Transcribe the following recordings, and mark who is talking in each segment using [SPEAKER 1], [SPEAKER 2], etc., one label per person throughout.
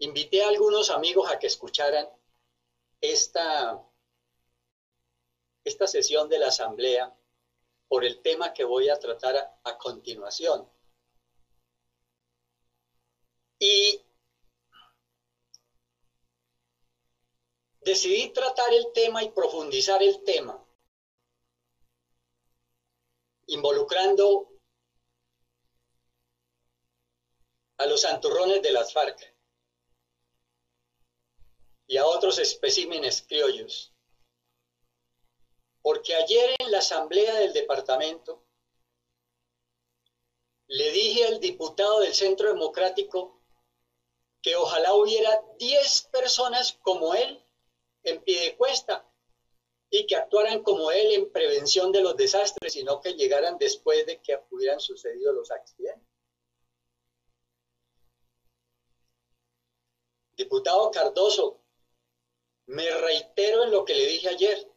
[SPEAKER 1] invité a algunos amigos a que escucharan esta, esta sesión de la asamblea por el tema que voy a tratar a, continuación. Y decidí tratar el tema y profundizar el tema, involucrando a los santurrones de las FARC y a otros especímenes criollos. Porque ayer en la asamblea del departamento le dije al diputado del Centro Democrático que ojalá hubiera 10 personas como él en pie de cuesta y que actuaran como él en prevención de los desastres y no que llegaran después de que hubieran sucedido los accidentes. Diputado Cardoso, me reitero en lo que le dije ayer.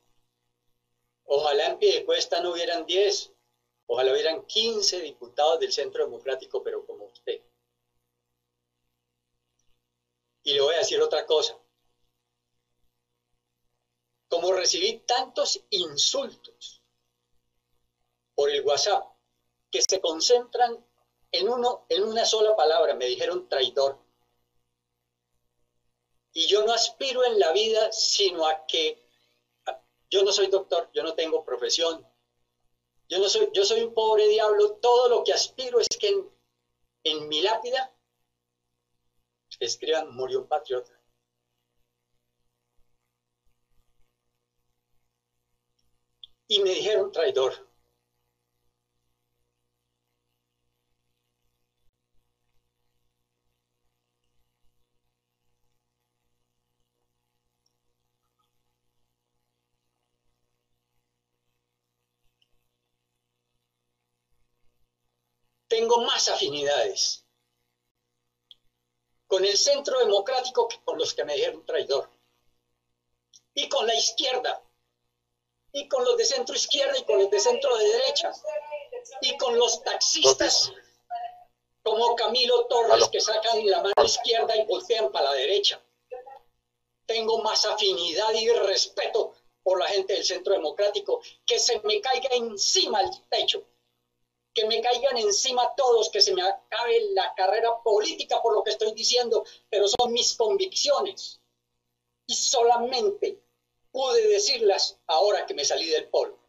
[SPEAKER 1] Ojalá en pie de cuesta no hubieran 10, ojalá hubieran 15 diputados del Centro Democrático, pero como usted. Y le voy a decir otra cosa como recibí tantos insultos por el WhatsApp que se concentran en, uno, en una sola palabra, me dijeron traidor. Y yo no aspiro en la vida sino a que yo no soy doctor, yo no tengo profesión, yo, no soy, yo soy un pobre diablo, todo lo que aspiro es que en, en mi lápida escriban murió un patriota. y me dijeron traidor. Tengo más afinidades con el centro democrático que con los que me dijeron traidor. Y con la izquierda, y con los de centro izquierda y con los de centro de derecha y con los taxistas como Camilo Torres que sacan la mano izquierda y voltean para la derecha. Tengo más afinidad y respeto por la gente del centro democrático, que se me caiga encima el techo, que me caigan encima todos, que se me acabe la carrera política por lo que estoy diciendo, pero son mis convicciones. Y solamente pude decirlas ahora que me salí del polo.